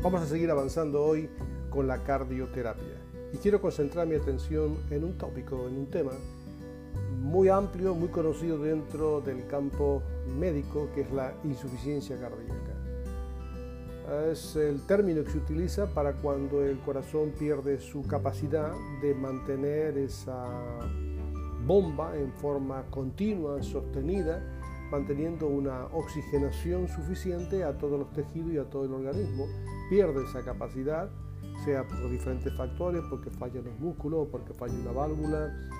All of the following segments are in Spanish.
Vamos a seguir avanzando hoy con la cardioterapia. Y quiero concentrar mi atención en un tópico, en un tema muy amplio, muy conocido dentro del campo médico, que es la insuficiencia cardíaca. Es el término que se utiliza para cuando el corazón pierde su capacidad de mantener esa bomba en forma continua, sostenida, manteniendo una oxigenación suficiente a todos los tejidos y a todo el organismo, pierde esa capacidad, sea por diferentes factores, porque fallan los músculos, porque falla una válvula,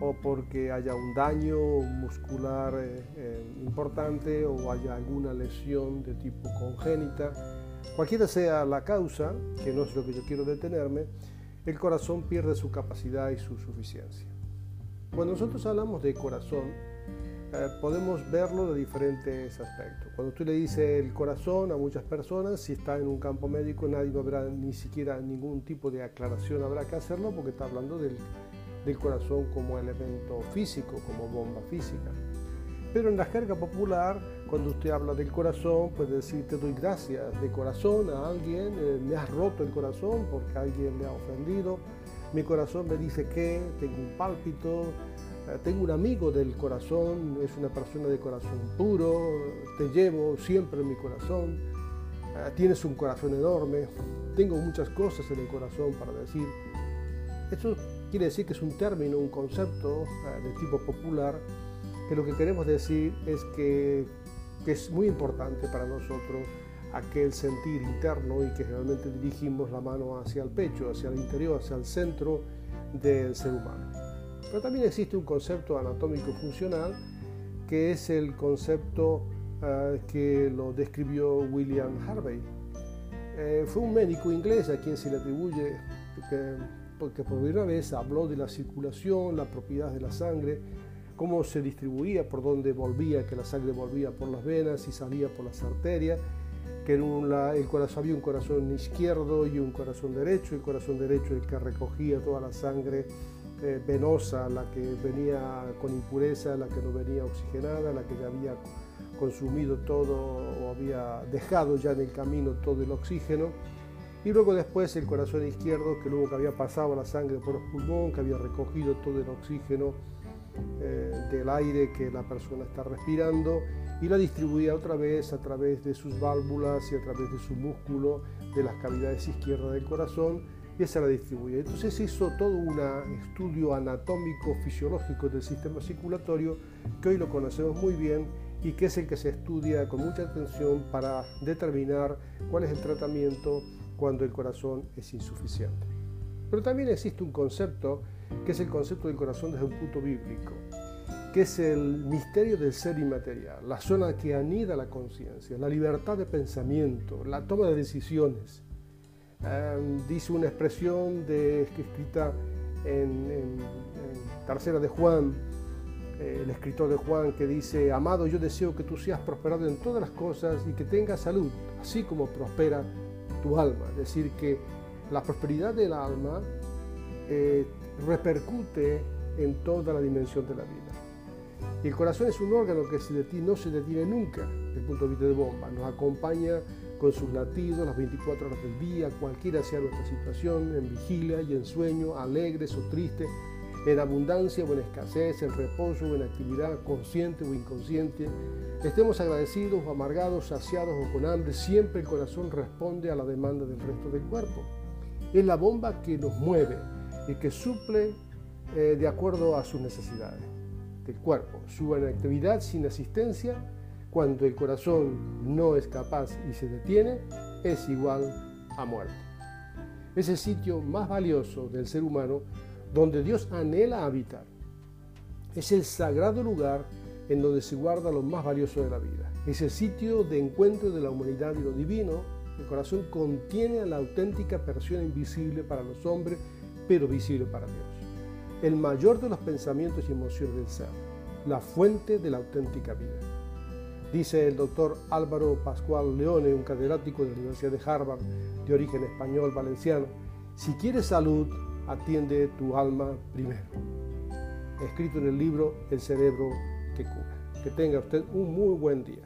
o porque haya un daño muscular eh, eh, importante, o haya alguna lesión de tipo congénita. Cualquiera sea la causa, que no es lo que yo quiero detenerme, el corazón pierde su capacidad y su suficiencia. Cuando nosotros hablamos de corazón, eh, podemos verlo de diferentes aspectos. Cuando tú le dices el corazón a muchas personas, si está en un campo médico, nadie habrá ni siquiera ningún tipo de aclaración, habrá que hacerlo porque está hablando del, del corazón como elemento físico, como bomba física. Pero en la jerga popular, cuando usted habla del corazón, puede decir te doy gracias de corazón a alguien, eh, me has roto el corazón porque alguien me ha ofendido, mi corazón me dice que tengo un pálpito, tengo un amigo del corazón, es una persona de corazón puro, te llevo siempre en mi corazón, eh, tienes un corazón enorme, tengo muchas cosas en el corazón para decir. Esto quiere decir que es un término, un concepto eh, de tipo popular, que lo que queremos decir es que, que es muy importante para nosotros aquel sentir interno y que realmente dirigimos la mano hacia el pecho, hacia el interior, hacia el centro del ser humano. Pero también existe un concepto anatómico funcional que es el concepto uh, que lo describió William Harvey. Eh, fue un médico inglés a quien se le atribuye que, porque por primera vez habló de la circulación, la propiedad de la sangre, cómo se distribuía, por dónde volvía, que la sangre volvía por las venas y salía por las arterias, que en el corazón había un corazón izquierdo y un corazón derecho, el corazón derecho el que recogía toda la sangre eh, venosa, la que venía con impureza, la que no venía oxigenada, la que ya había consumido todo o había dejado ya en el camino todo el oxígeno. Y luego después el corazón izquierdo, que luego que había pasado la sangre por los pulmones, que había recogido todo el oxígeno eh, del aire que la persona está respirando y la distribuía otra vez a través de sus válvulas y a través de su músculo de las cavidades izquierdas del corazón y esa la distribuye. Entonces hizo todo un estudio anatómico fisiológico del sistema circulatorio que hoy lo conocemos muy bien y que es el que se estudia con mucha atención para determinar cuál es el tratamiento cuando el corazón es insuficiente. Pero también existe un concepto que es el concepto del corazón desde un punto bíblico, que es el misterio del ser inmaterial, la zona que anida la conciencia, la libertad de pensamiento, la toma de decisiones Em, dice una expresión de, escrita en, en, tercera de Juan, eh, el escritor de Juan que dice, amado, yo deseo que tú seas prosperado en todas las cosas y que tengas salud, así como prospera tu alma. Es decir, que la prosperidad del alma eh, repercute en toda la dimensión de la vida. Y el corazón es un órgano que si de ti no se detiene nunca, desde el punto de vista de bomba, nos acompaña con sus latidos las 24 horas del día, cualquiera sea nuestra situación, en vigilia y en sueño, alegres o tristes, en abundancia o en escasez, en reposo o en actividad, consciente o inconsciente. Estemos agradecidos o amargados, saciados o con hambre, siempre el corazón responde a la demanda del resto del cuerpo. Es la bomba que nos mueve y que suple eh, de acuerdo a sus necesidades del cuerpo. Su actividad sin asistencia cuando el corazón no es capaz y se detiene, es igual a muerte. Es el sitio más valioso del ser humano donde Dios anhela habitar. Es el sagrado lugar en donde se guarda lo más valioso de la vida. Es el sitio de encuentro de la humanidad y lo divino. El corazón contiene a la auténtica persona invisible para los hombres, pero visible para Dios. El mayor de los pensamientos y emociones del ser. La fuente de la auténtica vida. Dice el doctor Álvaro Pascual Leone, un catedrático de la Universidad de Harvard, de origen español valenciano, si quieres salud, atiende tu alma primero. Escrito en el libro El cerebro que cura. Que tenga usted un muy buen día.